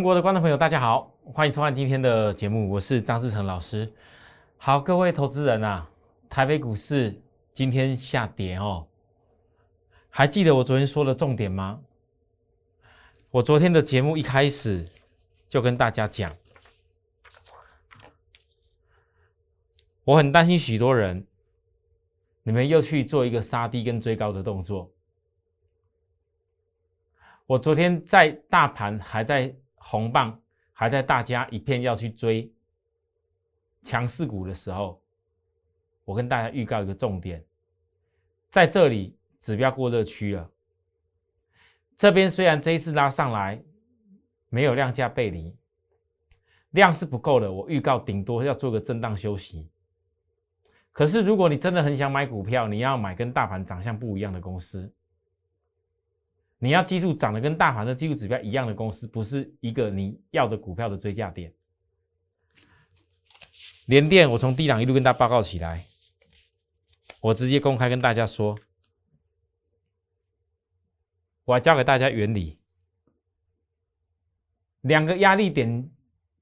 全国的观众朋友，大家好，欢迎收看今天的节目，我是张志成老师。好，各位投资人啊，台北股市今天下跌哦，还记得我昨天说的重点吗？我昨天的节目一开始就跟大家讲，我很担心许多人，你们又去做一个杀低跟追高的动作。我昨天在大盘还在红棒，还在大家一片要去追强势股的时候，我跟大家预告一个重点，在这里指标过热区了。这边虽然这一次拉上来没有量价背离，量是不够的，我预告顶多要做个震荡休息。可是如果你真的很想买股票，你要买跟大盘长相不一样的公司。你要记住，涨得跟大盘的技术指标一样的公司，不是一个你要的股票的追价点。联电，我从低档一路跟大家报告起来，我直接公开跟大家说，我教给大家原理，两个压力点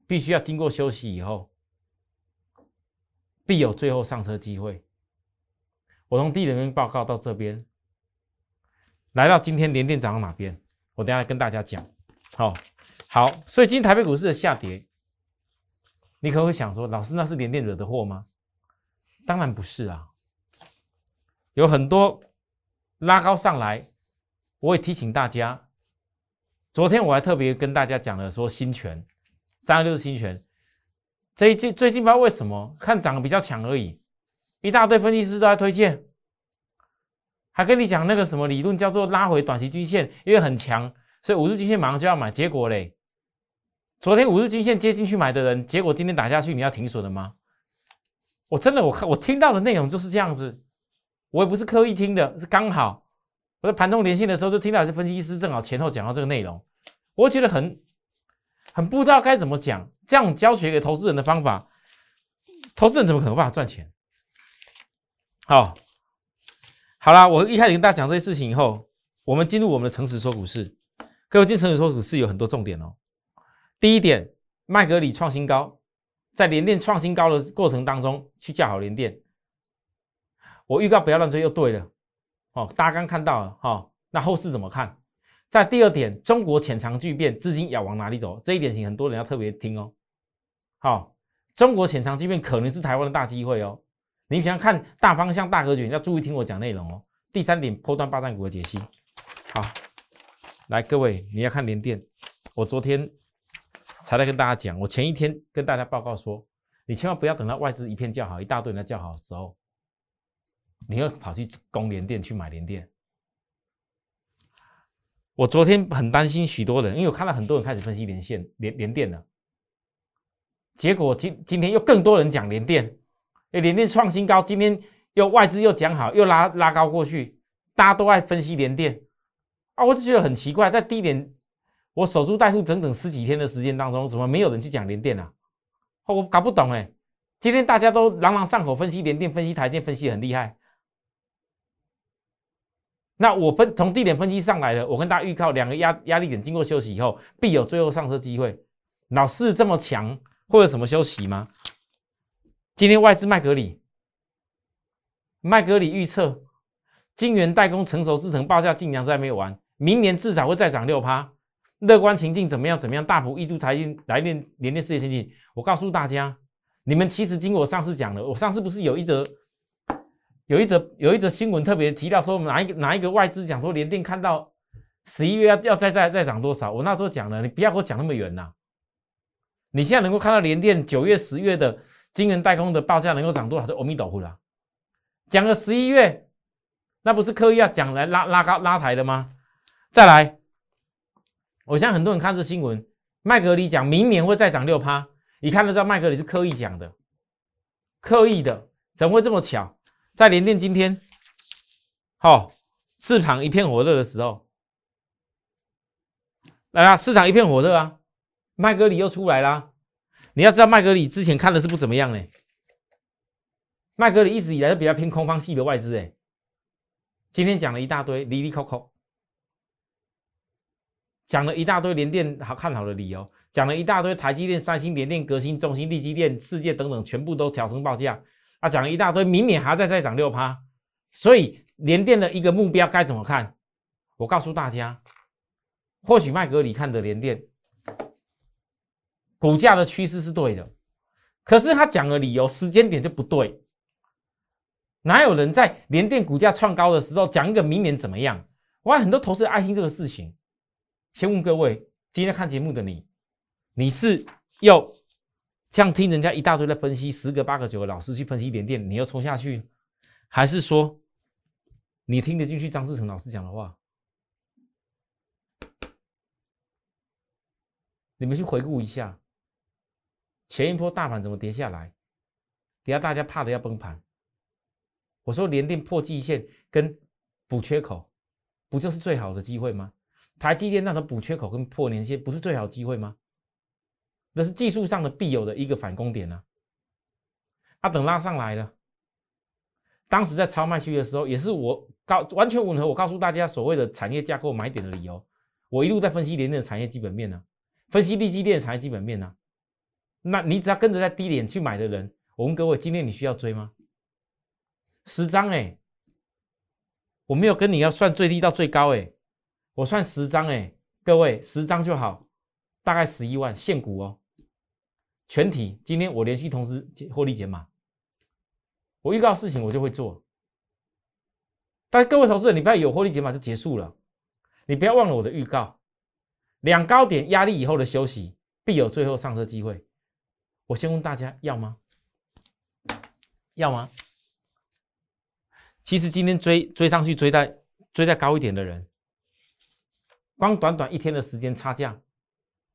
必须要经过休息以后，必有最后上车机会。我从低点报告到这边。来到今天连电涨到哪边？我等下来跟大家讲。好，好，所以今天台北股市的下跌，你可能会想说，老师那是连电惹的祸吗？当然不是啊，有很多拉高上来，我也提醒大家。昨天我还特别跟大家讲了，说新权三二六新权，最近最近不知道为什么看涨得比较强而已，一大堆分析师都在推荐。还跟你讲那个什么理论，叫做拉回短期均线，因为很强，所以五日均线马上就要买。结果嘞，昨天五日均线接进去买的人，结果今天打下去，你要停损了吗？我真的，我看我听到的内容就是这样子，我也不是刻意听的，是刚好我在盘中连线的时候就听到这分析师正好前后讲到这个内容，我觉得很很不知道该怎么讲，这样教学给投资人的方法，投资人怎么可能办法赚钱？好。好啦，我一开始跟大家讲这些事情以后，我们进入我们的诚实说股市。各位进诚实说股市有很多重点哦。第一点，麦格里创新高，在连电创新高的过程当中去架好连电。我预告不要乱追，又对了哦。大家刚看到了哈，那后市怎么看？在第二点，中国潜藏巨变，资金要往哪里走？这一点请很多人要特别听哦。好，中国潜藏巨变可能是台湾的大机会哦。你想看大方向、大格局，你要注意听我讲内容哦。第三点，破断霸占股的解析。好，来各位，你要看联电。我昨天才在跟大家讲，我前一天跟大家报告说，你千万不要等到外资一片叫好，一大堆人在叫好的时候，你又跑去攻联电去买联电。我昨天很担心许多人，因为我看到很多人开始分析连线、连连电了，结果今今天又更多人讲联电。哎，联电创新高，今天又外资又讲好，又拉拉高过去，大家都在分析联电啊，我就觉得很奇怪，在低点我守株待兔整整十几天的时间当中，怎么没有人去讲联电啊？我搞不懂哎，今天大家都朗朗上口分析联电，分析台电，分析很厉害。那我分从低点分析上来的，我跟大家预告两个压压力点经过休息以后，必有最后上车机会。老四这么强，会有什么休息吗？今天外资麦格里，麦格里预测，晶圆代工成熟制程报价竟然在没有完，明年至少会再涨六趴。乐观情境怎么样？怎么样？大幅挹注台电来电连电事业先进。我告诉大家，你们其实经过我上次讲了，我上次不是有一则有一则有一则新闻特别提到说哪一个哪一个外资讲说联电看到十一月要要再再再涨多少？我那时候讲了，你不要给我讲那么远呐。你现在能够看到联电九月十月的。金圆代工的报价能够涨多少？是阿弥陀佛了。讲了十一月，那不是刻意要讲来拉拉高拉抬的吗？再来，我相信很多人看这新闻，麦格里讲明年会再涨六趴，你看得到麦格里是刻意讲的，刻意的，怎么会这么巧？在联电今天，好，市场一片火热的时候，来啦，市场一片火热啊，麦格里又出来啦。你要知道，麦格里之前看的是不怎么样呢？麦格里一直以来都比较偏空方系的外资，哎，今天讲了一大堆，离离扣扣。讲了一大堆联电好看好的理由，讲了一大堆台积电、三星、联电、革新、中芯、力积电、世界等等，全部都调升报价。啊，讲了一大堆，明年还要再再涨六趴，所以联电的一个目标该怎么看？我告诉大家，或许麦格里看的联电股价的趋势是对的，可是他讲的理由时间点就不对。哪有人在联电股价创高的时候讲一个明年怎么样？我很多投资人爱听这个事情。先问各位，今天看节目的你，你是又这样听人家一大堆的分析，十个八个九个老师去分析联电，你又冲下去，还是说你听得进去张志成老师讲的话？你们去回顾一下，前一波大盘怎么跌下来？底下大家怕的要崩盘。我说连电破季线跟补缺口，不就是最好的机会吗？台积电那种补缺口跟破年线，不是最好的机会吗？那是技术上的必有的一个反攻点呢。啊，等拉上来了，当时在超卖区的时候，也是我告完全吻合我告诉大家所谓的产业架构买点的理由。我一路在分析连电的产业基本面呢。分析利基电产业基本面呢？那你只要跟着在低点去买的人，我问各位，今天你需要追吗？十张哎，我没有跟你要算最低到最高哎，我算十张哎，各位十张就好，大概十一万现股哦，全体今天我连续同时获利减码，我预告事情我就会做，但各位投资人，你不要有获利减码就结束了，你不要忘了我的预告。两高点压力以后的休息，必有最后上车机会。我先问大家要吗？要吗？其实今天追追上去，追在追在高一点的人，光短短一天的时间差价，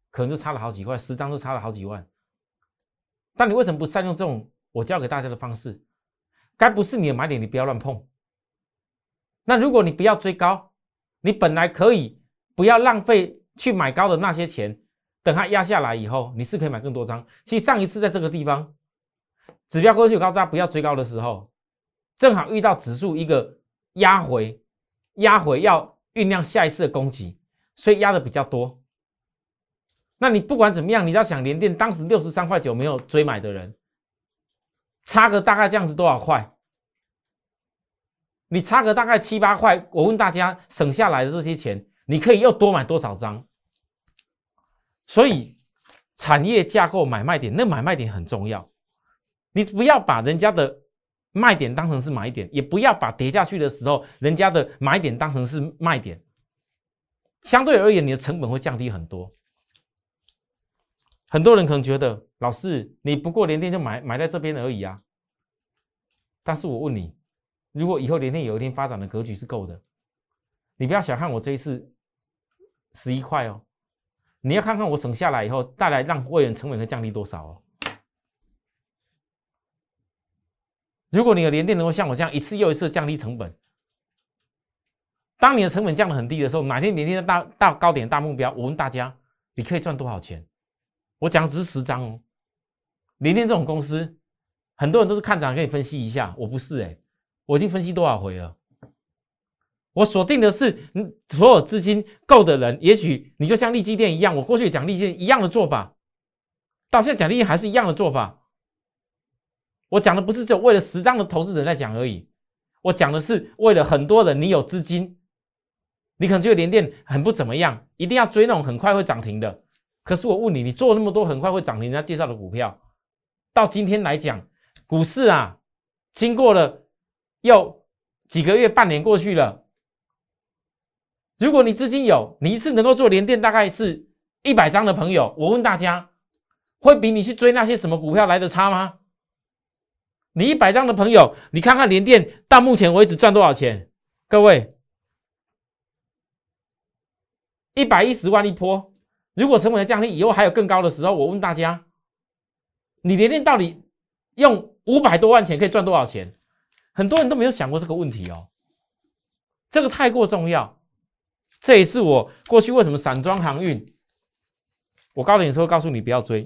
可能就差了好几块，十张就差了好几万。但你为什么不善用这种我教给大家的方式？该不是你的买点，你不要乱碰。那如果你不要追高，你本来可以不要浪费。去买高的那些钱，等它压下来以后，你是可以买更多张。其实上一次在这个地方，指标过去，我告诉大家不要追高的时候，正好遇到指数一个压回，压回要酝酿下一次的攻击，所以压的比较多。那你不管怎么样，你要想连电当时六十三块九没有追买的人，差个大概这样子多少块？你差个大概七八块，我问大家省下来的这些钱。你可以又多买多少张？所以产业架构买卖点，那买卖点很重要。你不要把人家的卖点当成是买点，也不要把跌下去的时候人家的买点当成是卖点。相对而言，你的成本会降低很多。很多人可能觉得，老师，你不过连电就买买在这边而已啊。但是我问你，如果以后连电有一天发展的格局是够的，你不要小看我这一次。十一块哦，你要看看我省下来以后带来让会员成本会降低多少哦。如果你的连电能够像我这样一次又一次降低成本，当你的成本降得很低的时候，哪天连电的大大高点大目标，我问大家，你可以赚多少钱？我讲只是十张哦。连电这种公司，很多人都是看涨，给你分析一下，我不是哎，我已经分析多少回了。我锁定的是，嗯，所有资金够的人，也许你就像利基店一样，我过去讲利基一样的做法，到现在讲利基还是一样的做法。我讲的不是只为了十张的投资人在讲而已，我讲的是为了很多人，你有资金，你可能觉得连电很不怎么样，一定要追那种很快会涨停的。可是我问你，你做那么多很快会涨停人家介绍的股票，到今天来讲，股市啊，经过了又几个月、半年过去了。如果你资金有，你一次能够做连电大概是一百张的朋友，我问大家，会比你去追那些什么股票来的差吗？你一百张的朋友，你看看连电到目前为止赚多少钱？各位，一百一十万一波，如果成本降低以后还有更高的时候，我问大家，你连电到底用五百多万钱可以赚多少钱？很多人都没有想过这个问题哦，这个太过重要。这也是我过去为什么散装航运，我高点的时候告诉你不要追，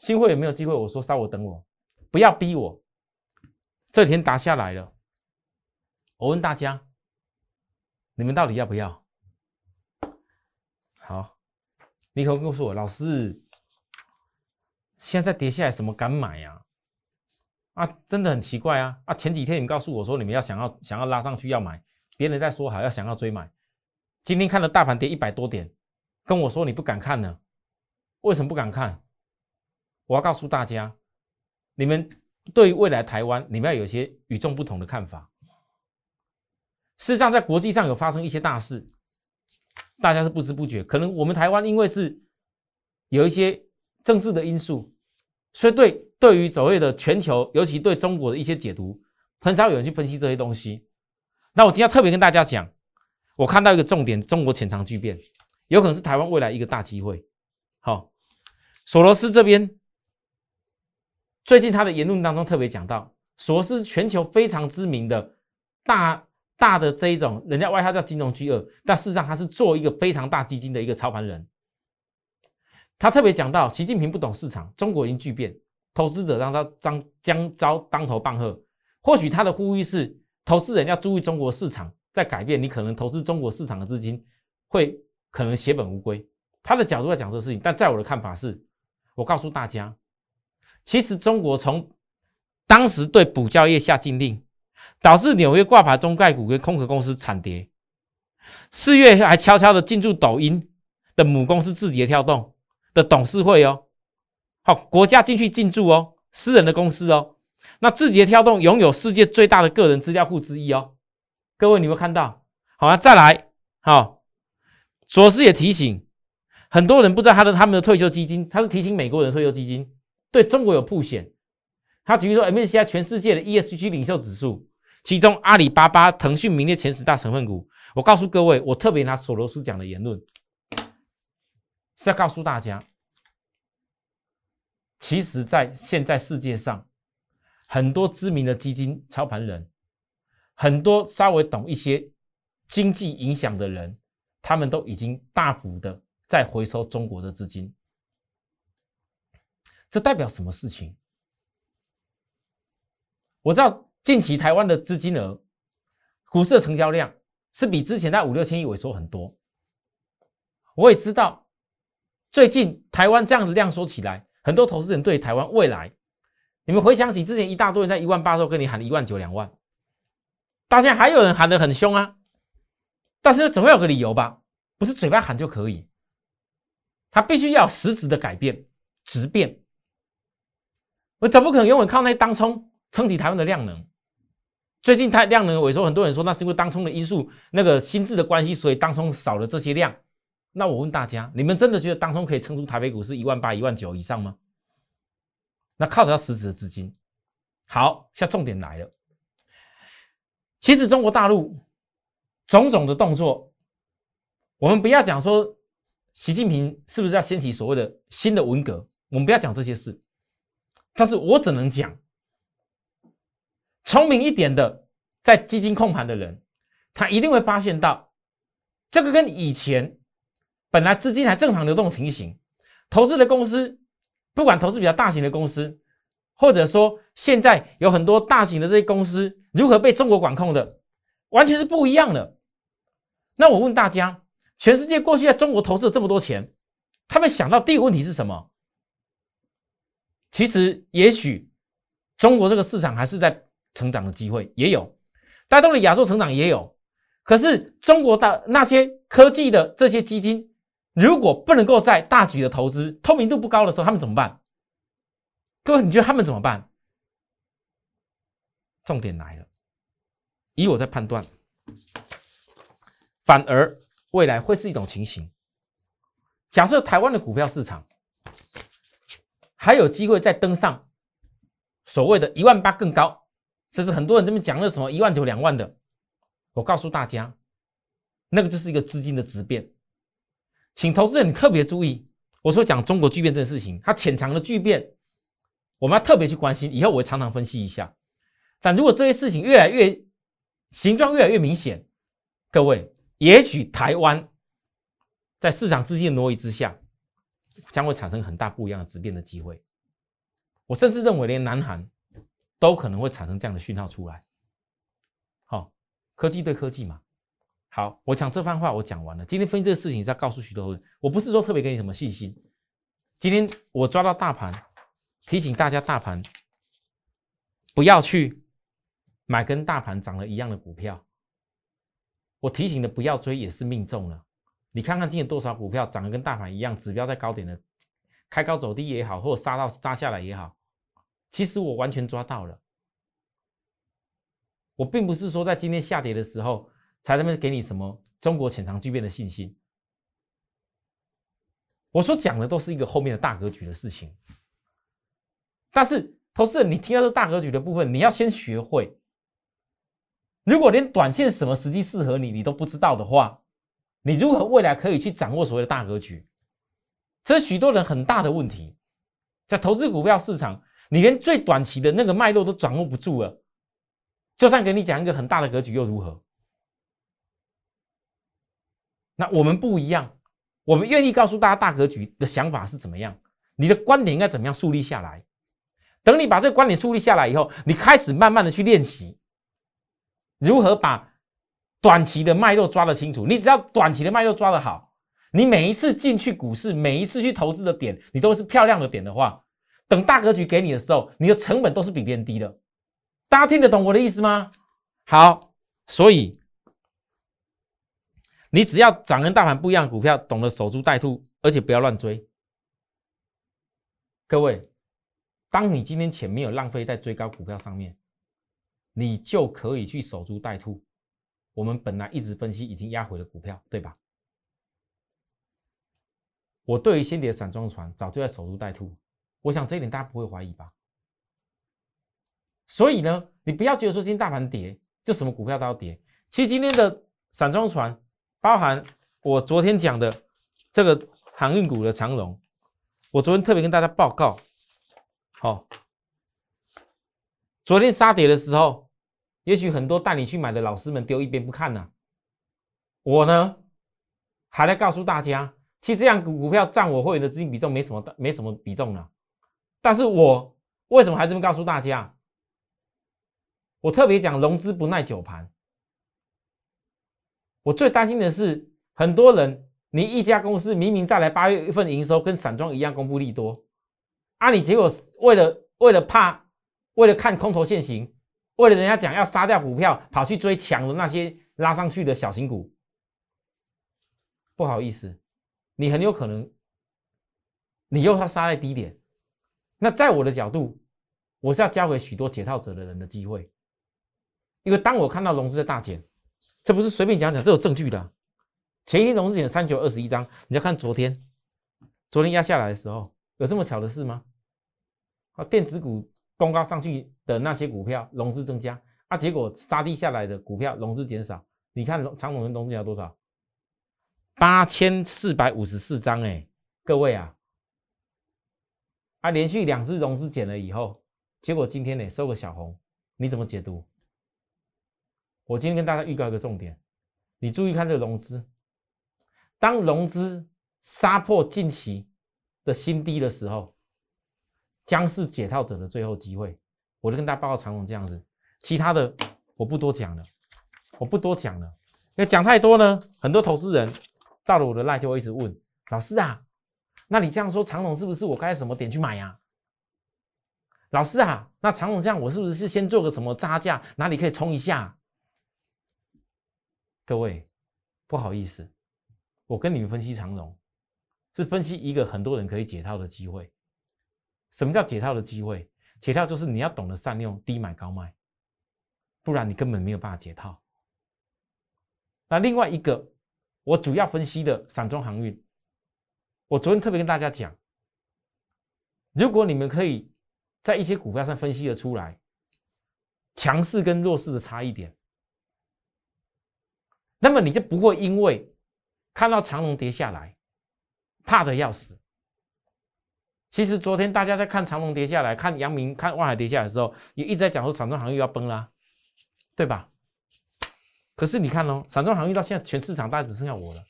新会有没有机会？我说稍微等我，不要逼我。这几天打下来了，我问大家，你们到底要不要？好，你可告诉我，老师，现在跌下来，什么敢买呀？啊，真的很奇怪啊！啊，前几天你告诉我说你们要想要想要拉上去要买，别人在说好要想要追买，今天看了大盘跌一百多点，跟我说你不敢看呢？为什么不敢看？我要告诉大家，你们对于未来台湾，你们要有些与众不同的看法。事实上，在国际上有发生一些大事，大家是不知不觉。可能我们台湾因为是有一些政治的因素，所以对对于所谓的全球，尤其对中国的一些解读，很少有人去分析这些东西。那我今天特别跟大家讲，我看到一个重点：中国潜藏巨变，有可能是台湾未来一个大机会。好，索罗斯这边最近他的言论当中特别讲到，索罗斯全球非常知名的大。大的这一种，人家外号叫金融巨鳄，但事实上他是做一个非常大基金的一个操盘人。他特别讲到，习近平不懂市场，中国已经巨变，投资者让他将将遭当头棒喝。或许他的呼吁是，投资人要注意中国市场在改变，你可能投资中国市场的资金会可能血本无归。他的角度在讲这个事情，但在我的看法是，我告诉大家，其实中国从当时对补教业下禁令。导致纽约挂牌中概股跟空壳公司惨跌，四月还悄悄的进驻抖音的母公司字节跳动的董事会哦，好，国家进去进驻哦，私人的公司哦，那字节跳动拥有世界最大的个人资料库之一哦，各位你有看到？好啊，再来，好，索斯也提醒很多人不知道他的他们的退休基金，他是提醒美国人退休基金对中国有铺险，他举例说 MSCI 全世界的 ESG 领袖指数。其中，阿里巴巴、腾讯名列前十大成分股。我告诉各位，我特别拿索罗斯讲的言论，是要告诉大家，其实，在现在世界上，很多知名的基金操盘人，很多稍微懂一些经济影响的人，他们都已经大幅的在回收中国的资金。这代表什么事情？我知道。近期台湾的资金额、股市的成交量是比之前在五六千亿萎缩很多。我也知道，最近台湾这样子量缩起来，很多投资人对台湾未来，你们回想起之前一大堆人在一万八时候跟你喊一万九、两万，大家还有人喊得很凶啊。但是总要有个理由吧？不是嘴巴喊就可以，他必须要实质的改变、质变。我怎么可能永远靠那当冲撑起台湾的量能？最近太量能萎缩，很多人说那是因为当冲的因素，那个心智的关系，所以当冲少了这些量。那我问大家，你们真的觉得当冲可以撑出台北股市一万八、一万九以上吗？那靠着要实质的资金。好，现在重点来了。其实中国大陆种种的动作，我们不要讲说习近平是不是要掀起所谓的新的文革，我们不要讲这些事。但是我只能讲。聪明一点的，在基金控盘的人，他一定会发现到，这个跟以前本来资金还正常流动情形，投资的公司，不管投资比较大型的公司，或者说现在有很多大型的这些公司如何被中国管控的，完全是不一样的。那我问大家，全世界过去在中国投资了这么多钱，他们想到第一个问题是什么？其实也许中国这个市场还是在。成长的机会也有，带动了亚洲成长也有。可是中国的那些科技的这些基金，如果不能够在大举的投资，透明度不高的时候，他们怎么办？各位，你觉得他们怎么办？重点来了，以我在判断，反而未来会是一种情形。假设台湾的股票市场还有机会再登上所谓的一万八更高。甚至很多人这边讲了什么一万九两万的，我告诉大家，那个就是一个资金的质变，请投资人特别注意。我说讲中国巨变这件事情，它潜藏的巨变，我们要特别去关心。以后我会常常分析一下。但如果这些事情越来越形状越来越明显，各位，也许台湾在市场资金的挪移之下，将会产生很大不一样的质变的机会。我甚至认为，连南韩。都可能会产生这样的讯号出来。好，科技对科技嘛。好，我讲这番话我讲完了。今天分析这个事情是要告诉许多人，我不是说特别给你什么信心。今天我抓到大盘，提醒大家大盘不要去买跟大盘涨了一样的股票。我提醒的不要追也是命中了。你看看今天多少股票涨得跟大盘一样，指标在高点的，开高走低也好，或者杀到杀下来也好，其实我完全抓到了。我并不是说在今天下跌的时候才那么给你什么中国潜藏巨变的信心。我所讲的都是一个后面的大格局的事情。但是投资人，你听到这大格局的部分，你要先学会。如果连短线什么时机适合你，你都不知道的话，你如何未来可以去掌握所谓的大格局？这是许多人很大的问题。在投资股票市场，你连最短期的那个脉络都掌握不住了，就算给你讲一个很大的格局又如何？那我们不一样，我们愿意告诉大家大格局的想法是怎么样，你的观点应该怎么样树立下来。等你把这个观点树立下来以后，你开始慢慢的去练习。如何把短期的脉络抓得清楚？你只要短期的脉络抓得好，你每一次进去股市，每一次去投资的点，你都是漂亮的点的话，等大格局给你的时候，你的成本都是比别人低的。大家听得懂我的意思吗？好，所以你只要涨跟大盘不一样的股票，懂得守株待兔，而且不要乱追。各位，当你今天钱没有浪费在追高股票上面。你就可以去守株待兔。我们本来一直分析已经压回的股票，对吧？我对于先跌散装船早就在守株待兔，我想这一点大家不会怀疑吧？所以呢，你不要觉得说今天大盘跌，就什么股票都要跌。其实今天的散装船，包含我昨天讲的这个航运股的长龙，我昨天特别跟大家报告，好，昨天杀跌的时候。也许很多带你去买的老师们丢一边不看呢，我呢还在告诉大家，其实这样股股票占我会员的资金比重没什么没什么比重了。但是我为什么还这么告诉大家？我特别讲融资不耐久盘。我最担心的是，很多人你一家公司明明再来八月份营收跟散装一样公布利多，啊，你结果为了为了怕为了看空头现行。为了人家讲要杀掉股票，跑去追强的那些拉上去的小型股，不好意思，你很有可能，你又要杀在低点。那在我的角度，我是要交给许多解套者的人的机会，因为当我看到融资的大减，这不是随便讲讲，这有证据的。前一天融资减三九二十一张，你要看昨天，昨天压下来的时候，有这么巧的事吗？啊，电子股。公告上去的那些股票融资增加啊，结果杀低下来的股票融资减少。你看长隆的融资要多少？八千四百五十四张哎，各位啊，啊连续两次融资减了以后，结果今天呢收个小红，你怎么解读？我今天跟大家预告一个重点，你注意看这个融资，当融资杀破近期的新低的时候。将是解套者的最后机会，我就跟大家报告长龙这样子，其他的我不多讲了，我不多讲了，因为讲太多呢，很多投资人到了我的赖就会一直问老师啊，那你这样说长龙是不是我该什么点去买呀？老师啊，那长龙这样我是不是先做个什么扎价，哪里可以冲一下？各位不好意思，我跟你们分析长龙，是分析一个很多人可以解套的机会。什么叫解套的机会？解套就是你要懂得善用低买高卖，不然你根本没有办法解套。那另外一个，我主要分析的散装航运，我昨天特别跟大家讲，如果你们可以在一些股票上分析的出来强势跟弱势的差异点，那么你就不会因为看到长龙跌下来，怕的要死。其实昨天大家在看长隆跌下来，看阳明、看万海跌下来的时候，也一直在讲说散装航运要崩啦，对吧？可是你看哦，散装航运到现在全市场大概只剩下我了。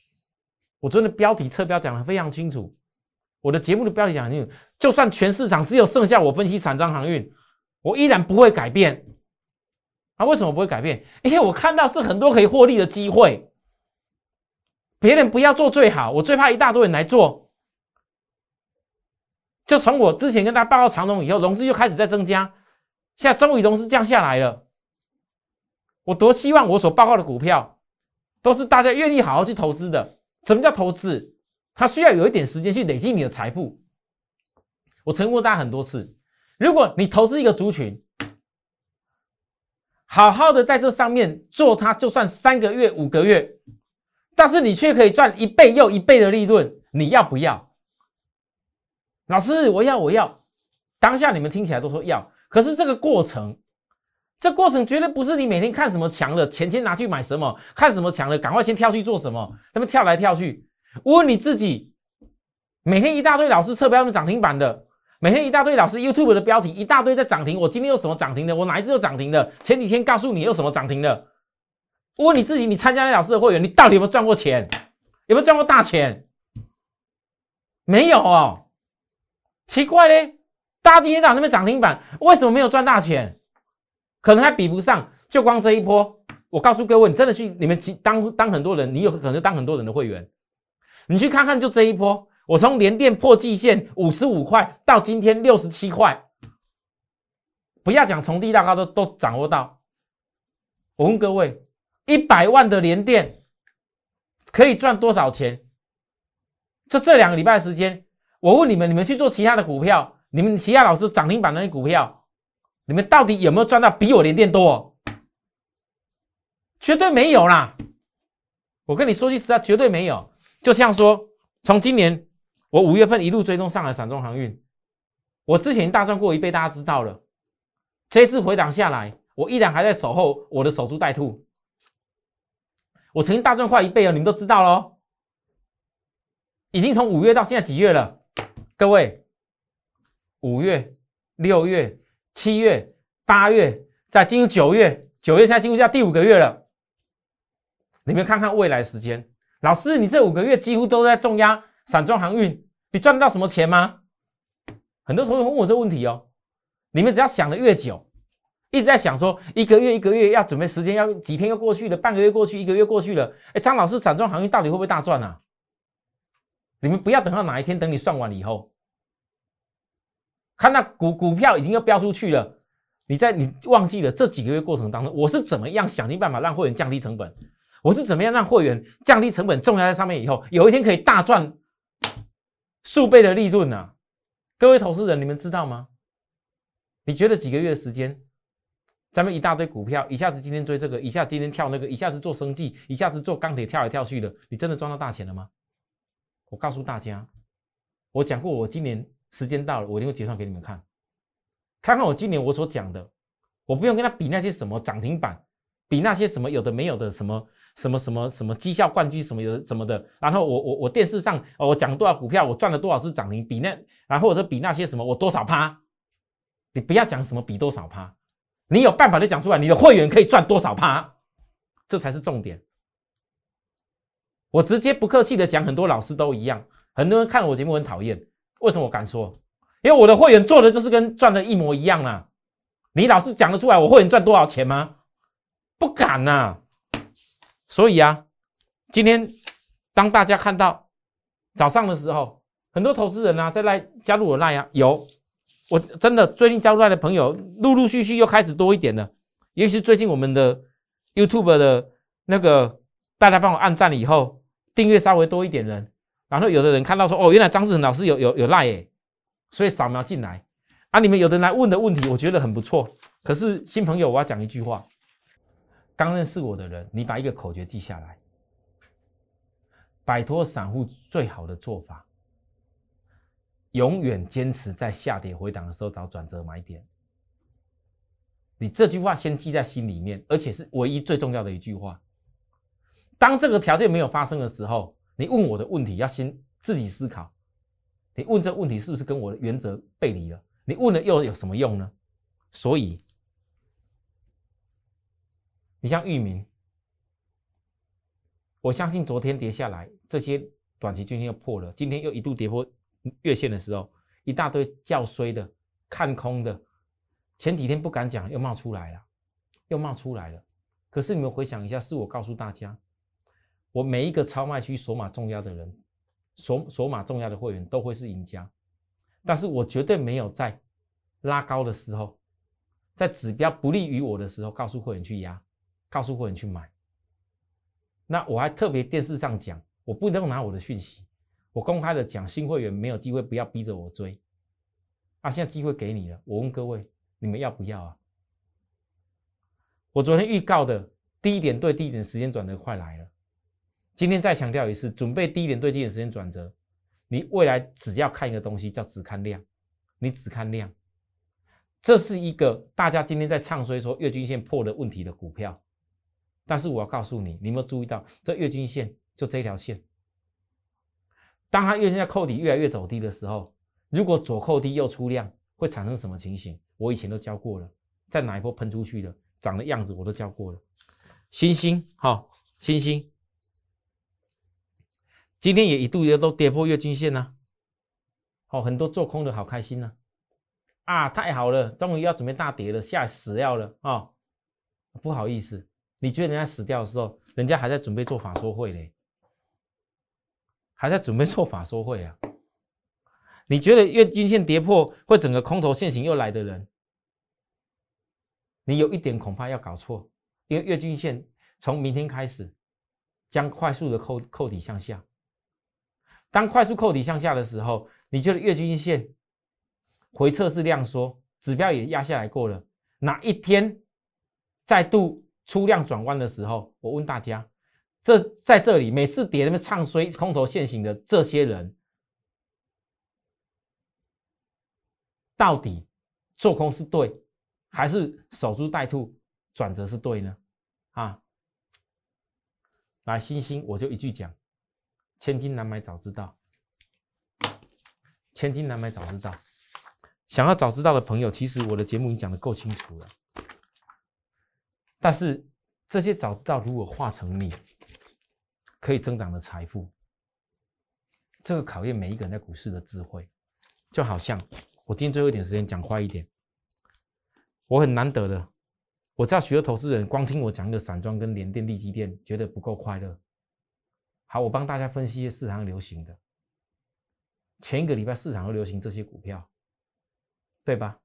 我昨天的标题侧标讲的非常清楚，我的节目的标题讲很清楚，就算全市场只有剩下我分析散装航运，我依然不会改变。啊，为什么不会改变？因为我看到是很多可以获利的机会。别人不要做最好，我最怕一大堆人来做。就从我之前跟大家报告长龙以后，融资就开始在增加，现在终于融资降下来了。我多希望我所报告的股票都是大家愿意好好去投资的。什么叫投资？它需要有一点时间去累积你的财富。我曾过大家很多次，如果你投资一个族群，好好的在这上面做，它就算三个月、五个月，但是你却可以赚一倍又一倍的利润，你要不要？老师，我要，我要。当下你们听起来都说要，可是这个过程，这过程绝对不是你每天看什么强的，钱先拿去买什么，看什么强的，赶快先跳去做什么，他们跳来跳去。我问你自己，每天一大堆老师测标们涨停板的。每天一大堆老师 YouTube 的标题一大堆在涨停，我今天有什么涨停的？我哪一只有涨停的？前几天告诉你有什么涨停的？问你自己，你参加那老师的会员，你到底有没有赚过钱？有没有赚过大钱？没有哦，奇怪嘞，大跌到那边涨停板，为什么没有赚大钱？可能还比不上，就光这一波，我告诉各位，你真的去你们当当很多人，你有可能当很多人的会员，你去看看，就这一波。我从连电破季线五十五块到今天六十七块，不要讲从低到高都都掌握到。我问各位，一百万的连电可以赚多少钱？这这两个礼拜时间，我问你们，你们去做其他的股票，你们其他老师涨停板那些股票，你们到底有没有赚到比我连电多？绝对没有啦！我跟你说句实话，绝对没有。就像说，从今年。我五月份一路追踪上海散装航运，我之前大赚过一倍，大家知道了。这次回档下来，我依然还在守候我的守株待兔。我曾经大赚快一倍哦，你们都知道喽。已经从五月到现在几月了？各位，五月、六月、七月、八月，再进入九月，九月现在进入下第五个月了。你们看看未来时间，老师，你这五个月几乎都在重压。散装航运，你赚得到什么钱吗？很多同学问我这个问题哦。你们只要想的越久，一直在想说一个月一个月要准备时间，要几天又过去了，半个月过去，一个月过去了。哎，张老师，散装航运到底会不会大赚啊？你们不要等到哪一天，等你算完了以后，看到股股票已经要飙出去了，你在你忘记了这几个月过程当中，我是怎么样想尽办法让会员降低成本？我是怎么样让会员降低成本，重压在上面以后，有一天可以大赚？数倍的利润呐，各位投资人，你们知道吗？你觉得几个月的时间，咱们一大堆股票，一下子今天追这个，一下子今天跳那个，一下子做生计，一下子做钢铁跳来跳去的，你真的赚到大钱了吗？我告诉大家，我讲过，我今年时间到了，我一定会结算给你们看，看看我今年我所讲的，我不用跟他比那些什么涨停板，比那些什么有的没有的什么。什么什么什么绩效冠军什么有什么的，然后我我我电视上我讲多少股票，我赚了多少次涨停，比那然后或者比那些什么我多少趴，你不要讲什么比多少趴，你有办法就讲出来，你的会员可以赚多少趴，这才是重点。我直接不客气的讲，很多老师都一样，很多人看我节目很讨厌，为什么我敢说？因为我的会员做的就是跟赚的一模一样啊！你老是讲得出来，我会员赚多少钱吗？不敢呐！所以啊，今天当大家看到早上的时候，很多投资人啊在来加入我赖啊，有我真的最近加入来的朋友，陆陆续续又开始多一点了。尤其是最近我们的 YouTube 的那个大家帮我按赞了以后，订阅稍微多一点人，然后有的人看到说哦，原来张志恒老师有有有赖耶，所以扫描进来啊。你们有的人来问的问题，我觉得很不错。可是新朋友，我要讲一句话。刚认识我的人，你把一个口诀记下来。摆脱散户最好的做法，永远坚持在下跌回档的时候找转折买点。你这句话先记在心里面，而且是唯一最重要的一句话。当这个条件没有发生的时候，你问我的问题要先自己思考。你问这问题是不是跟我的原则背离了？你问了又有什么用呢？所以。你像域名，我相信昨天跌下来，这些短期均线又破了，今天又一度跌破月线的时候，一大堆叫衰的、看空的，前几天不敢讲，又冒出来了，又冒出来了。可是你们回想一下，是我告诉大家，我每一个超卖区锁码重压的人，锁锁码重压的会员都会是赢家，但是我绝对没有在拉高的时候，在指标不利于我的时候，告诉会员去压，告诉会员去买。那我还特别电视上讲，我不能拿我的讯息，我公开的讲，新会员没有机会，不要逼着我追。啊，现在机会给你了，我问各位，你们要不要啊？我昨天预告的低点对低点时间转折快来了，今天再强调一次，准备低点对低点时间转折，你未来只要看一个东西叫只看量，你只看量，这是一个大家今天在唱衰说月均线破的问题的股票，但是我要告诉你，你有没有注意到这月均线就这一条线，当它月线在扣底越来越走低的时候。如果左扣低右出量，会产生什么情形？我以前都教过了，在哪一波喷出去的，长的样子我都教过了。星星，好，星星，今天也一度也都跌破月均线呢。好，很多做空的好开心呢。啊，太好了，终于要准备大跌了，吓死掉了啊！不好意思，你觉得人家死掉的时候，人家还在准备做法说会嘞，还在准备做法说会啊。你觉得月均线跌破会整个空头线型又来的人，你有一点恐怕要搞错，因为月均线从明天开始将快速的扣扣底向下。当快速扣底向下的时候，你觉得月均线回测是量缩，指标也压下来过了，哪一天再度出量转弯的时候，我问大家，这在这里每次跌那么唱衰空头线型的这些人。到底做空是对，还是守株待兔转折是对呢？啊，来星星，我就一句讲：千金难买早知道，千金难买早知道。想要早知道的朋友，其实我的节目已经讲的够清楚了。但是这些早知道如果化成你可以增长的财富，这个考验每一个人在股市的智慧，就好像。我今天最后一点时间讲快一点，我很难得的，我知道许多投资人光听我讲一个散装跟联电、利基电，觉得不够快乐。好，我帮大家分析一些市场流行的，前一个礼拜市场都流行这些股票，对吧？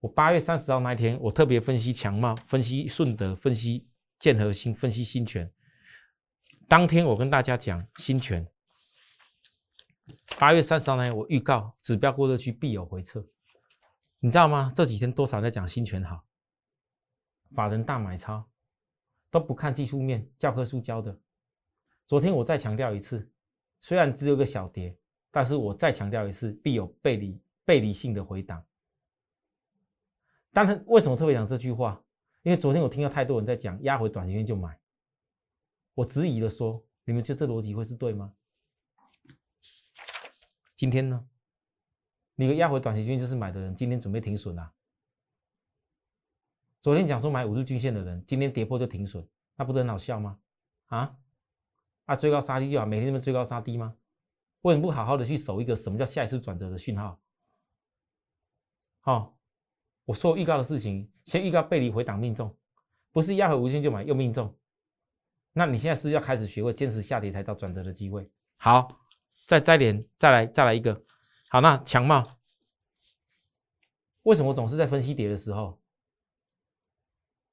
我八月三十号那一天，我特别分析强茂、分析顺德、分析建和新、分析新权。当天我跟大家讲新权。八月三十号呢，我预告指标过热区必有回撤，你知道吗？这几天多少在讲新权好，法人大买超，都不看技术面，教科书教的。昨天我再强调一次，虽然只有个小跌，但是我再强调一次，必有背离背离性的回档。但是为什么特别讲这句话？因为昨天我听到太多人在讲压回短期线就买，我质疑的说，你们觉得这逻辑会是对吗？今天呢，你个压回短期均就是买的人，今天准备停损了。昨天讲说买五日均线的人，今天跌破就停损，那不是很好笑吗？啊啊，追高杀低就好，每天都追高杀低吗？为什么不好好的去守一个什么叫下一次转折的讯号？好，我说预告的事情，先预告背离回档命中，不是压回五日线就买又命中。那你现在是要开始学会坚持下跌才到转折的机会。好。再再连再来再来一个，好，那强茂为什么总是在分析跌的时候？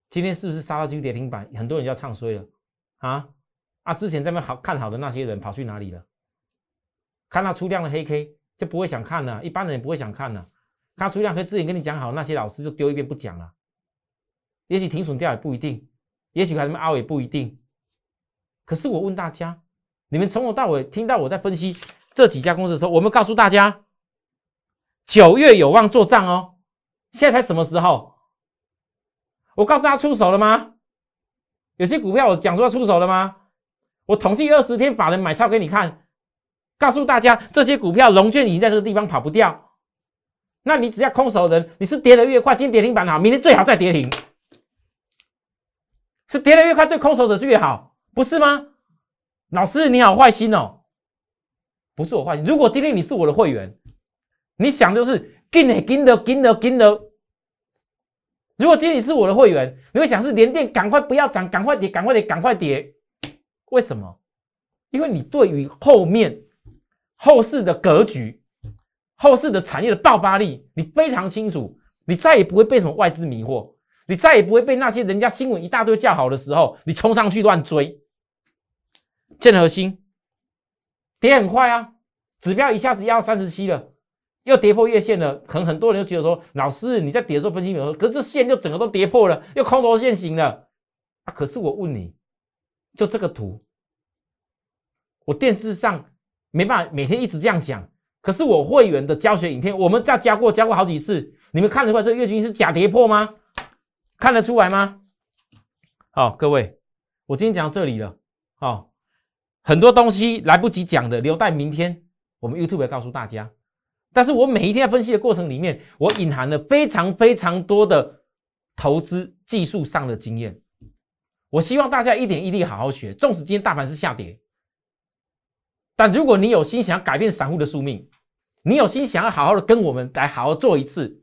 今天是不是杀到几乎跌停板？很多人要唱衰了啊啊！之前在那好看好的那些人跑去哪里了？看到出量的黑 K 就不会想看了，一般人也不会想看了。他出量可以之前跟你讲好，那些老师就丢一遍不讲了。也许停损掉也不一定，也许还他妈凹也不一定。可是我问大家。你们从头到尾听到我在分析这几家公司的时候，我们告诉大家，九月有望做账哦。现在才什么时候？我告诉大家出手了吗？有些股票我讲说要出手了吗？我统计二十天法人买超给你看，告诉大家这些股票龙卷已经在这个地方跑不掉。那你只要空手人，你是跌得越快，今天跌停板好，明天最好再跌停，是跌得越快对空手者是越好，不是吗？老师你好，坏心哦，不是我坏心。如果今天你是我的会员，你想就是跟的跟的跟的跟的。如果今天你是我的会员，你会想是连电赶快不要涨，赶快跌，赶快跌，赶快跌。为什么？因为你对于后面后市的格局、后市的产业的爆发力，你非常清楚，你再也不会被什么外资迷惑，你再也不会被那些人家新闻一大堆叫好的时候，你冲上去乱追。建核心跌很快啊，指标一下子压到三十七了，又跌破月线了。可能很多人就觉得说，老师你在跌的时候分析没有？可是这线就整个都跌破了，又空头线型了啊！可是我问你，就这个图。我电视上没办法每天一直这样讲，可是我会员的教学影片，我们再教过教过好几次，你们看得出来这个月均是假跌破吗？看得出来吗？好，各位，我今天讲到这里了。好，很多东西来不及讲的，留待明天我们 YouTube 告诉大家。但是我每一天在分析的过程里面，我隐含了非常非常多的投资技术上的经验。我希望大家一点一滴好好学，纵使今天大盘是下跌。但如果你有心想改变散户的宿命，你有心想要好好的跟我们来好好做一次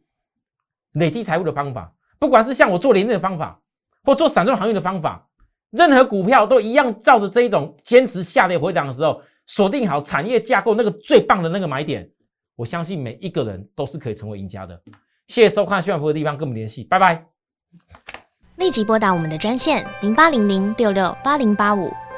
累积财富的方法，不管是像我做连电的方法，或做散装行业的方法，任何股票都一样，照着这一种坚持下跌回档的时候，锁定好产业架构那个最棒的那个买点，我相信每一个人都是可以成为赢家的。谢谢收看需要服务的地方，跟我们联系，拜拜。立即拨打我们的专线零八零零六六八零八五。